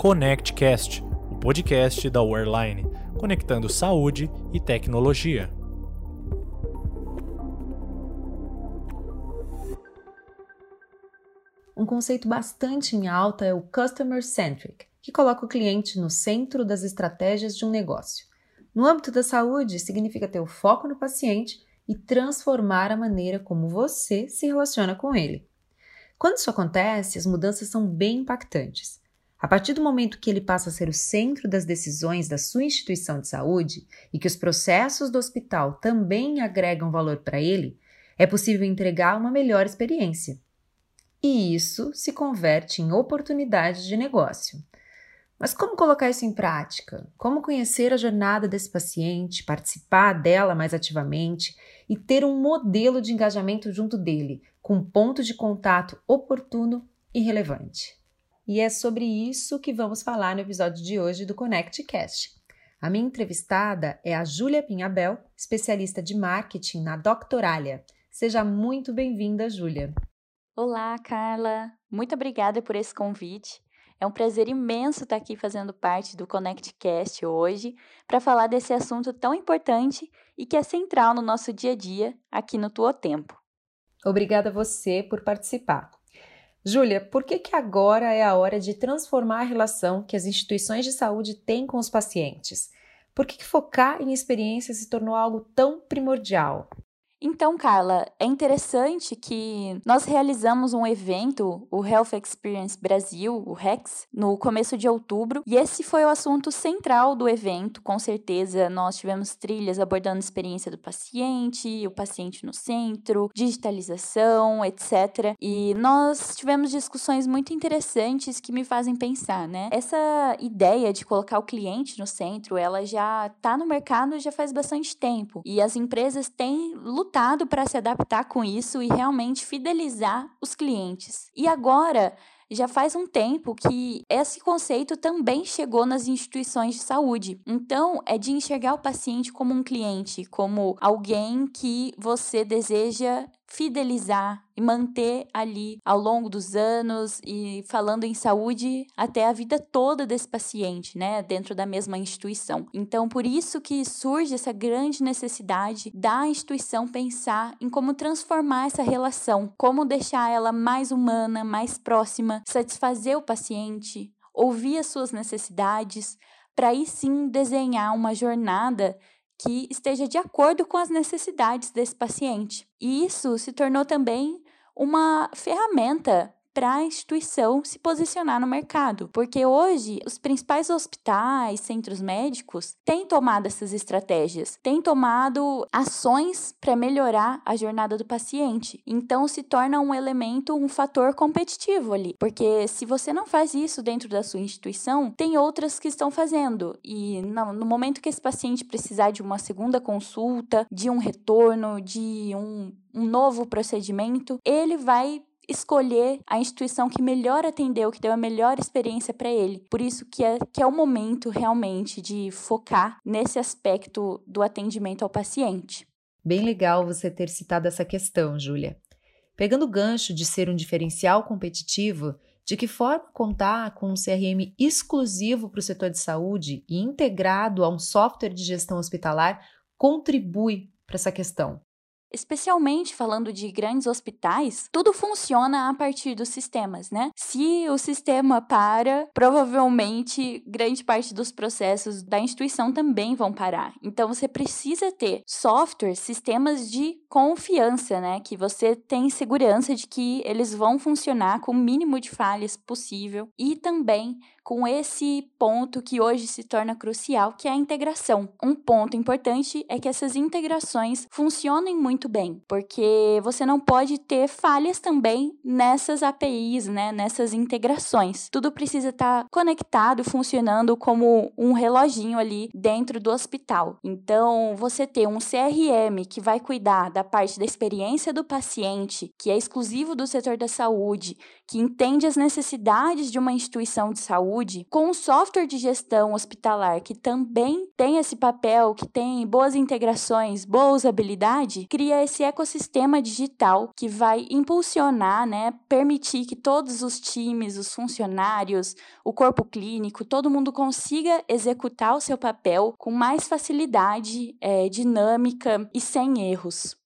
ConnectCast, o podcast da Wearline, conectando saúde e tecnologia. Um conceito bastante em alta é o Customer Centric, que coloca o cliente no centro das estratégias de um negócio. No âmbito da saúde, significa ter o foco no paciente e transformar a maneira como você se relaciona com ele. Quando isso acontece, as mudanças são bem impactantes. A partir do momento que ele passa a ser o centro das decisões da sua instituição de saúde e que os processos do hospital também agregam valor para ele, é possível entregar uma melhor experiência. E isso se converte em oportunidade de negócio. Mas como colocar isso em prática? Como conhecer a jornada desse paciente, participar dela mais ativamente e ter um modelo de engajamento junto dele, com um ponto de contato oportuno e relevante? E é sobre isso que vamos falar no episódio de hoje do ConnectCast. A minha entrevistada é a Júlia Pinhabel, especialista de marketing na Doctoralia. Seja muito bem-vinda, Júlia. Olá, Carla. Muito obrigada por esse convite. É um prazer imenso estar aqui fazendo parte do ConnectCast hoje para falar desse assunto tão importante e que é central no nosso dia a dia aqui no Tuo Tempo. Obrigada a você por participar. Júlia, por que, que agora é a hora de transformar a relação que as instituições de saúde têm com os pacientes? Por que, que focar em experiência se tornou algo tão primordial? Então, Carla, é interessante que nós realizamos um evento, o Health Experience Brasil, o REX, no começo de outubro, e esse foi o assunto central do evento. Com certeza, nós tivemos trilhas abordando a experiência do paciente, o paciente no centro, digitalização, etc. E nós tivemos discussões muito interessantes que me fazem pensar, né? Essa ideia de colocar o cliente no centro, ela já está no mercado já faz bastante tempo, e as empresas têm lutado para se adaptar com isso e realmente fidelizar os clientes. E agora já faz um tempo que esse conceito também chegou nas instituições de saúde. Então, é de enxergar o paciente como um cliente, como alguém que você deseja fidelizar e manter ali ao longo dos anos e falando em saúde até a vida toda desse paciente, né, dentro da mesma instituição. Então, por isso que surge essa grande necessidade da instituição pensar em como transformar essa relação, como deixar ela mais humana, mais próxima, satisfazer o paciente, ouvir as suas necessidades, para aí sim desenhar uma jornada que esteja de acordo com as necessidades desse paciente. E isso se tornou também uma ferramenta para a instituição se posicionar no mercado. Porque hoje os principais hospitais, centros médicos têm tomado essas estratégias, têm tomado ações para melhorar a jornada do paciente. Então se torna um elemento, um fator competitivo ali. Porque se você não faz isso dentro da sua instituição, tem outras que estão fazendo. E no momento que esse paciente precisar de uma segunda consulta, de um retorno, de um um novo procedimento, ele vai escolher a instituição que melhor atendeu, que deu a melhor experiência para ele. Por isso que é, que é o momento realmente de focar nesse aspecto do atendimento ao paciente. Bem legal você ter citado essa questão, Júlia. Pegando o gancho de ser um diferencial competitivo, de que forma contar com um CRM exclusivo para o setor de saúde e integrado a um software de gestão hospitalar contribui para essa questão? Especialmente falando de grandes hospitais, tudo funciona a partir dos sistemas, né? Se o sistema para, provavelmente grande parte dos processos da instituição também vão parar. Então você precisa ter software, sistemas de confiança, né? Que você tem segurança de que eles vão funcionar com o mínimo de falhas possível e também com esse ponto que hoje se torna crucial, que é a integração. Um ponto importante é que essas integrações funcionem muito bem, porque você não pode ter falhas também nessas APIs, né, nessas integrações. Tudo precisa estar conectado, funcionando como um reloginho ali dentro do hospital. Então, você ter um CRM que vai cuidar da da parte da experiência do paciente, que é exclusivo do setor da saúde, que entende as necessidades de uma instituição de saúde, com o software de gestão hospitalar, que também tem esse papel, que tem boas integrações, boa usabilidade, cria esse ecossistema digital que vai impulsionar, né, permitir que todos os times, os funcionários, o corpo clínico, todo mundo consiga executar o seu papel com mais facilidade, é, dinâmica e sem erros.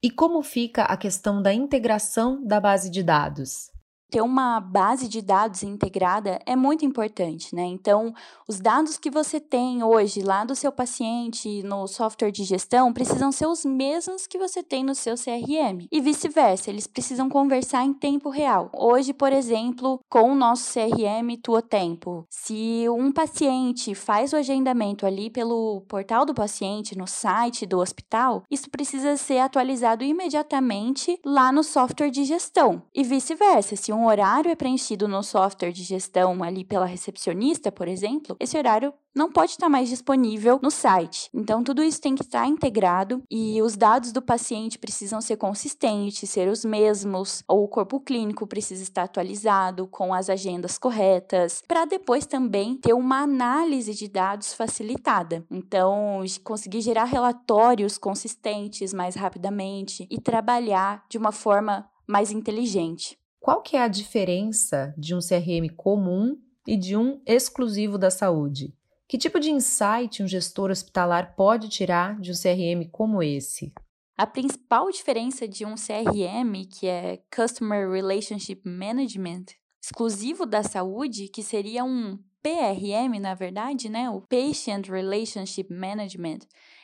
E como fica a questão da integração da base de dados? Ter uma base de dados integrada é muito importante, né? Então, os dados que você tem hoje lá do seu paciente no software de gestão precisam ser os mesmos que você tem no seu CRM e vice-versa, eles precisam conversar em tempo real. Hoje, por exemplo, com o nosso CRM Tua Tempo, se um paciente faz o agendamento ali pelo portal do paciente, no site do hospital, isso precisa ser atualizado imediatamente lá no software de gestão e vice-versa. Se um horário é preenchido no software de gestão ali pela recepcionista, por exemplo, esse horário não pode estar mais disponível no site. Então, tudo isso tem que estar integrado e os dados do paciente precisam ser consistentes, ser os mesmos, ou o corpo clínico precisa estar atualizado com as agendas corretas, para depois também ter uma análise de dados facilitada. Então, conseguir gerar relatórios consistentes mais rapidamente e trabalhar de uma forma mais inteligente. Qual que é a diferença de um CRM comum e de um exclusivo da saúde? Que tipo de insight um gestor hospitalar pode tirar de um CRM como esse? A principal diferença de um CRM, que é Customer Relationship Management, exclusivo da saúde, que seria um PRM, na verdade, né, o Patient Relationship Management,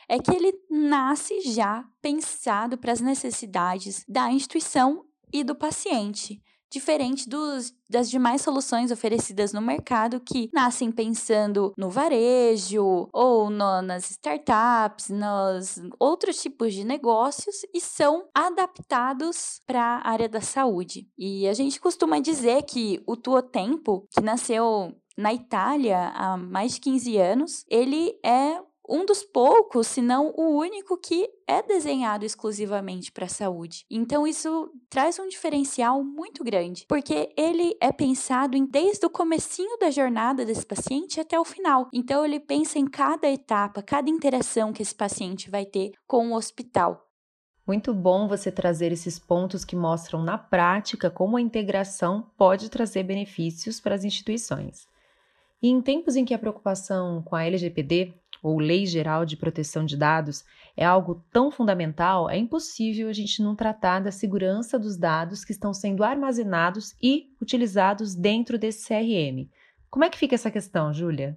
é que ele nasce já pensado para as necessidades da instituição e do paciente, diferente dos, das demais soluções oferecidas no mercado que nascem pensando no varejo ou no, nas startups, nos outros tipos de negócios e são adaptados para a área da saúde. E a gente costuma dizer que o Tuo Tempo, que nasceu na Itália há mais de 15 anos, ele é um dos poucos, se não o único que é desenhado exclusivamente para a saúde. Então isso traz um diferencial muito grande, porque ele é pensado em desde o comecinho da jornada desse paciente até o final. Então ele pensa em cada etapa, cada interação que esse paciente vai ter com o hospital. Muito bom você trazer esses pontos que mostram na prática como a integração pode trazer benefícios para as instituições. E em tempos em que a preocupação com a LGPD ou Lei Geral de Proteção de Dados, é algo tão fundamental, é impossível a gente não tratar da segurança dos dados que estão sendo armazenados e utilizados dentro desse CRM. Como é que fica essa questão, Júlia?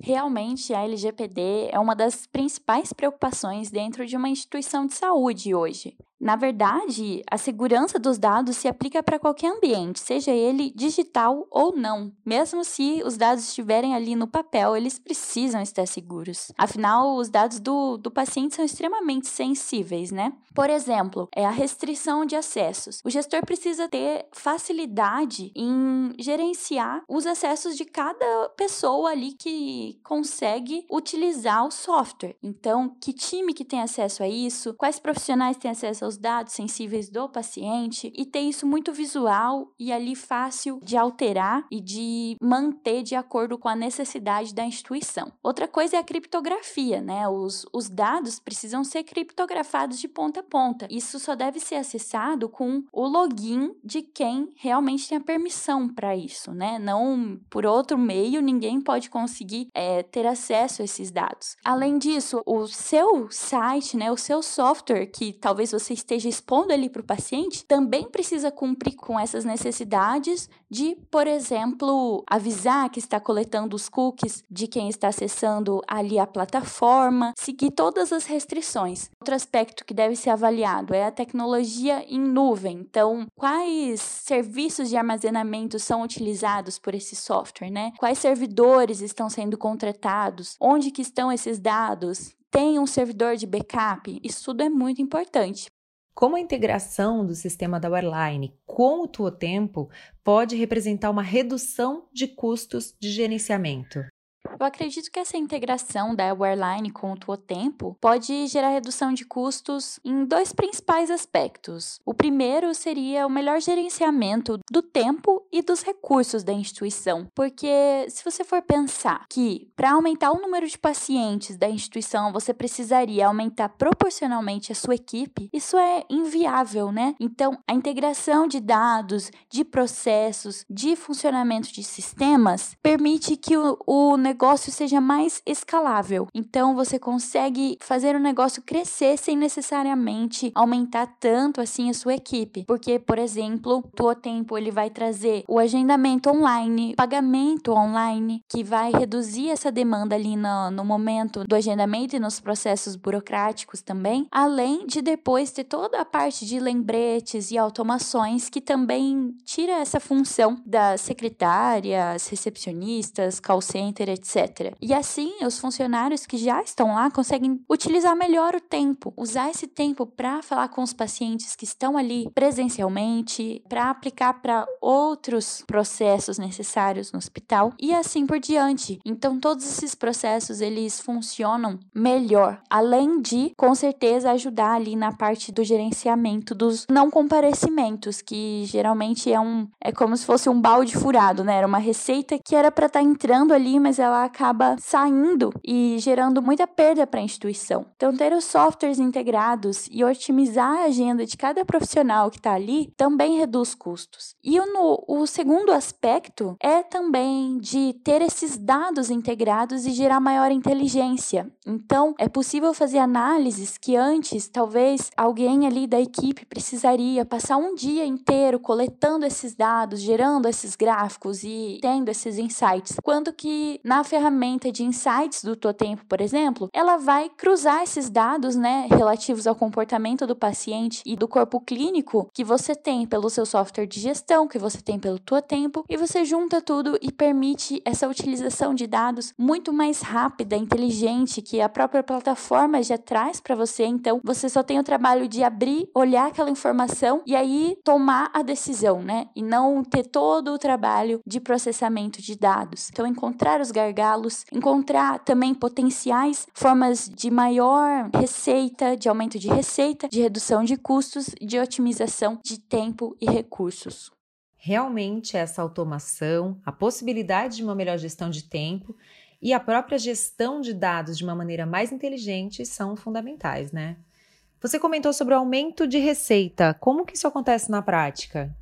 Realmente, a LGPD é uma das principais preocupações dentro de uma instituição de saúde hoje. Na verdade, a segurança dos dados se aplica para qualquer ambiente, seja ele digital ou não. Mesmo se os dados estiverem ali no papel, eles precisam estar seguros. Afinal, os dados do, do paciente são extremamente sensíveis, né? Por exemplo, é a restrição de acessos. O gestor precisa ter facilidade em gerenciar os acessos de cada pessoa ali que consegue utilizar o software. Então, que time que tem acesso a isso? Quais profissionais têm acesso aos dados sensíveis do paciente e ter isso muito visual e ali fácil de alterar e de manter de acordo com a necessidade da instituição. Outra coisa é a criptografia, né? Os, os dados precisam ser criptografados de ponta a ponta. Isso só deve ser acessado com o login de quem realmente tem a permissão para isso, né? Não por outro meio, ninguém pode conseguir é, ter acesso a esses dados. Além disso, o seu site, né, o seu software, que talvez você esteja expondo ali para o paciente, também precisa cumprir com essas necessidades de, por exemplo, avisar que está coletando os cookies de quem está acessando ali a plataforma, seguir todas as restrições. Outro aspecto que deve ser avaliado é a tecnologia em nuvem. Então, quais serviços de armazenamento são utilizados por esse software, né? Quais servidores estão sendo contratados? Onde que estão esses dados? Tem um servidor de backup? Isso tudo é muito importante. Como a integração do sistema da Wireline com o Tuo Tempo pode representar uma redução de custos de gerenciamento? Eu acredito que essa integração da Airline com o Tuotempo pode gerar redução de custos em dois principais aspectos. O primeiro seria o melhor gerenciamento do tempo e dos recursos da instituição, porque se você for pensar que para aumentar o número de pacientes da instituição você precisaria aumentar proporcionalmente a sua equipe, isso é inviável, né? Então, a integração de dados, de processos, de funcionamento de sistemas permite que o, o negócio seja mais escalável. Então, você consegue fazer o negócio crescer sem necessariamente aumentar tanto assim a sua equipe, porque, por exemplo, o tempo ele vai trazer o agendamento online, pagamento online, que vai reduzir essa demanda ali no, no momento do agendamento e nos processos burocráticos também, além de depois ter toda a parte de lembretes e automações que também tira essa função das secretárias, recepcionistas, call center, etc. E assim, os funcionários que já estão lá conseguem utilizar melhor o tempo, usar esse tempo para falar com os pacientes que estão ali presencialmente, para aplicar para outros processos necessários no hospital e assim por diante. Então, todos esses processos eles funcionam melhor, além de, com certeza, ajudar ali na parte do gerenciamento dos não comparecimentos, que geralmente é um é como se fosse um balde furado, né? Era uma receita que era para estar tá entrando ali, mas ela acaba saindo e gerando muita perda para a instituição. Então, ter os softwares integrados e otimizar a agenda de cada profissional que está ali também reduz custos. E no, o segundo aspecto é também de ter esses dados integrados e gerar maior inteligência. Então, é possível fazer análises que antes talvez alguém ali da equipe precisaria passar um dia inteiro coletando esses dados, gerando esses gráficos e tendo esses insights. Quando que na ferramenta de insights do Totempo, por exemplo, ela vai cruzar esses dados, né, relativos ao comportamento do paciente e do corpo clínico que você tem pelo seu software de gestão, que você tem pelo Tuotempo, e você junta tudo e permite essa utilização de dados muito mais rápida, inteligente, que a própria plataforma já traz para você. Então, você só tem o trabalho de abrir, olhar aquela informação e aí tomar a decisão, né? E não ter todo o trabalho de processamento de dados. Então, encontrar os gargalos, encontrar também potenciais formas de maior receita, de aumento de receita, de redução de custos, de otimização de tempo e recursos. Realmente, essa automação, a possibilidade de uma melhor gestão de tempo e a própria gestão de dados de uma maneira mais inteligente são fundamentais, né? Você comentou sobre o aumento de receita. Como que isso acontece na prática?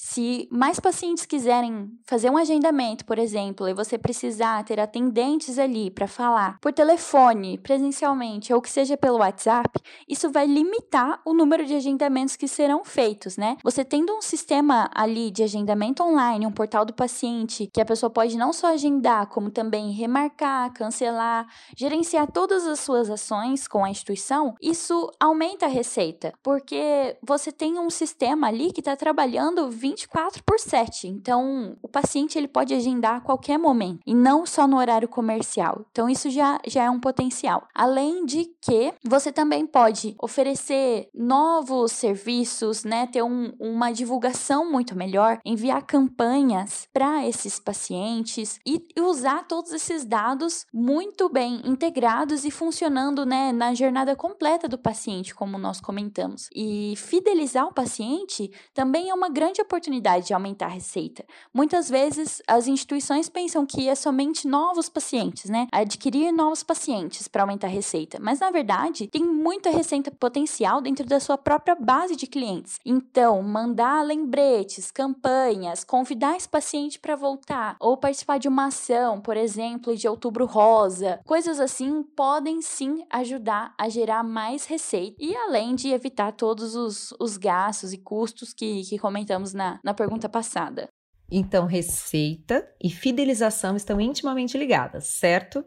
Se mais pacientes quiserem fazer um agendamento, por exemplo, e você precisar ter atendentes ali para falar por telefone, presencialmente, ou que seja pelo WhatsApp, isso vai limitar o número de agendamentos que serão feitos, né? Você tendo um sistema ali de agendamento online, um portal do paciente, que a pessoa pode não só agendar, como também remarcar, cancelar, gerenciar todas as suas ações com a instituição, isso aumenta a receita, porque você tem um sistema ali que está trabalhando 24 por 7. Então, o paciente ele pode agendar a qualquer momento e não só no horário comercial. Então, isso já, já é um potencial. Além de que você também pode oferecer novos serviços, né? Ter um, uma divulgação muito melhor, enviar campanhas para esses pacientes e usar todos esses dados muito bem integrados e funcionando, né, na jornada completa do paciente, como nós comentamos. E fidelizar o paciente também é uma grande oportunidade oportunidade de aumentar a receita. Muitas vezes as instituições pensam que é somente novos pacientes, né? Adquirir novos pacientes para aumentar a receita. Mas na verdade, tem muita receita potencial dentro da sua própria base de clientes. Então, mandar lembretes, campanhas, convidar esse paciente para voltar ou participar de uma ação, por exemplo, de outubro rosa, coisas assim podem sim ajudar a gerar mais receita e além de evitar todos os, os gastos e custos que, que comentamos na na, pergunta passada. Então, receita e fidelização estão intimamente ligadas, certo?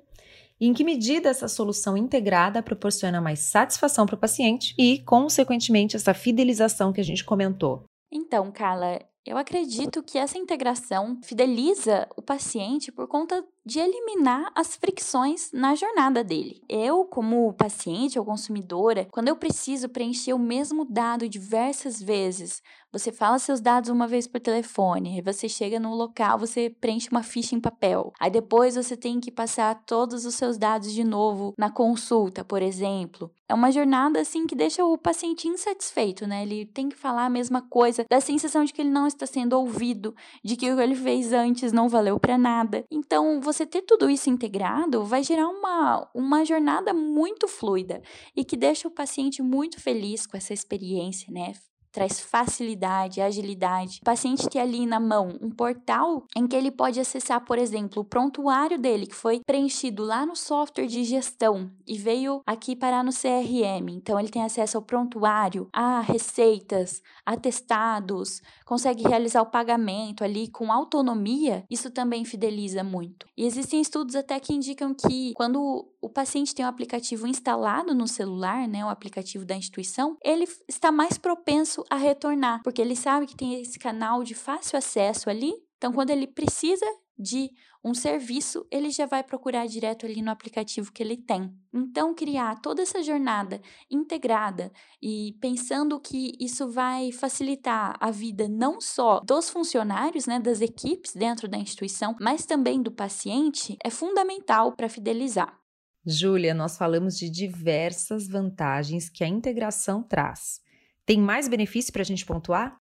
E em que medida essa solução integrada proporciona mais satisfação para o paciente e, consequentemente, essa fidelização que a gente comentou? Então, Carla, Eu acredito que essa integração fideliza o paciente por conta de eliminar as fricções na jornada dele. Eu, como paciente ou consumidora, quando eu preciso preencher o mesmo dado diversas vezes, você fala seus dados uma vez por telefone, você chega no local, você preenche uma ficha em papel. Aí depois você tem que passar todos os seus dados de novo na consulta, por exemplo. É uma jornada assim que deixa o paciente insatisfeito, né? Ele tem que falar a mesma coisa, dá a sensação de que ele não está sendo ouvido, de que o que ele fez antes não valeu para nada. Então, ter tudo isso integrado vai gerar uma, uma jornada muito fluida e que deixa o paciente muito feliz com essa experiência, né? Traz facilidade, agilidade. O paciente tem ali na mão um portal em que ele pode acessar, por exemplo, o prontuário dele, que foi preenchido lá no software de gestão e veio aqui parar no CRM. Então, ele tem acesso ao prontuário, a receitas, atestados, consegue realizar o pagamento ali com autonomia. Isso também fideliza muito. E existem estudos até que indicam que quando o paciente tem o um aplicativo instalado no celular, né, o aplicativo da instituição, ele está mais propenso a retornar, porque ele sabe que tem esse canal de fácil acesso ali. Então, quando ele precisa de um serviço, ele já vai procurar direto ali no aplicativo que ele tem. Então, criar toda essa jornada integrada e pensando que isso vai facilitar a vida não só dos funcionários, né, das equipes dentro da instituição, mas também do paciente, é fundamental para fidelizar. Júlia, nós falamos de diversas vantagens que a integração traz. Tem mais benefício para a gente pontuar?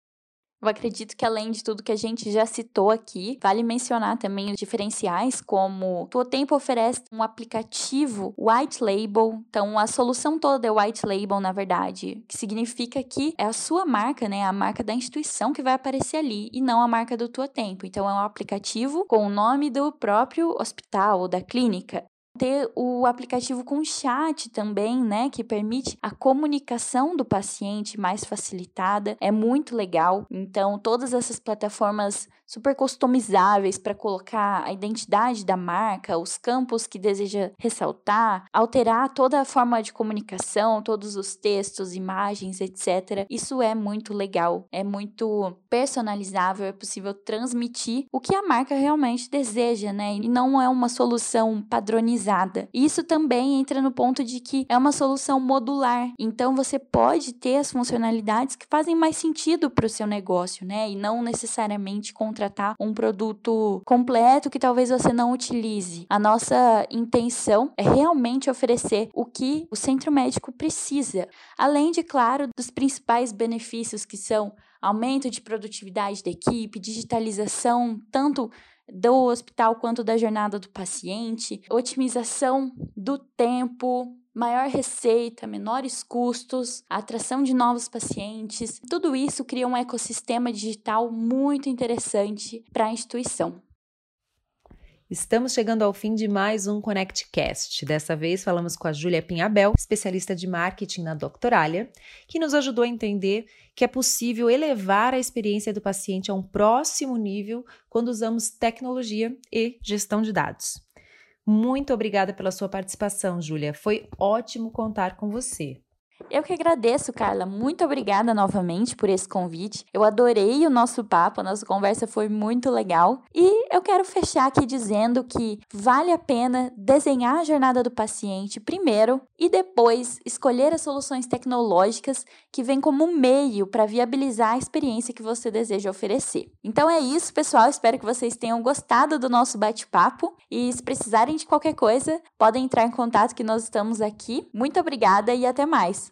Eu acredito que além de tudo que a gente já citou aqui, vale mencionar também os diferenciais, como o Tempo oferece um aplicativo white label, então a solução toda é white label, na verdade, que significa que é a sua marca, né, a marca da instituição que vai aparecer ali e não a marca do Tua Tempo. Então é um aplicativo com o nome do próprio hospital ou da clínica ter o aplicativo com chat também, né, que permite a comunicação do paciente mais facilitada, é muito legal. Então, todas essas plataformas super customizáveis para colocar a identidade da marca, os campos que deseja ressaltar, alterar toda a forma de comunicação, todos os textos, imagens, etc. Isso é muito legal, é muito personalizável, é possível transmitir o que a marca realmente deseja, né? E não é uma solução padronizada. Isso também entra no ponto de que é uma solução modular. Então você pode ter as funcionalidades que fazem mais sentido para o seu negócio, né? E não necessariamente contratar um produto completo que talvez você não utilize. A nossa intenção é realmente oferecer o que o centro médico precisa, além de, claro, dos principais benefícios que são aumento de produtividade da equipe, digitalização tanto do hospital quanto da jornada do paciente, otimização do tempo, maior receita, menores custos, atração de novos pacientes. Tudo isso cria um ecossistema digital muito interessante para a instituição. Estamos chegando ao fim de mais um ConnectCast. Dessa vez falamos com a Júlia Pinhabel, especialista de marketing na Doctoralia, que nos ajudou a entender que é possível elevar a experiência do paciente a um próximo nível quando usamos tecnologia e gestão de dados. Muito obrigada pela sua participação, Júlia. Foi ótimo contar com você. Eu que agradeço, Carla. Muito obrigada novamente por esse convite. Eu adorei o nosso papo, a nossa conversa foi muito legal. E eu quero fechar aqui dizendo que vale a pena desenhar a jornada do paciente primeiro e depois escolher as soluções tecnológicas que vêm como meio para viabilizar a experiência que você deseja oferecer. Então é isso, pessoal. Espero que vocês tenham gostado do nosso bate-papo e se precisarem de qualquer coisa, podem entrar em contato que nós estamos aqui. Muito obrigada e até mais.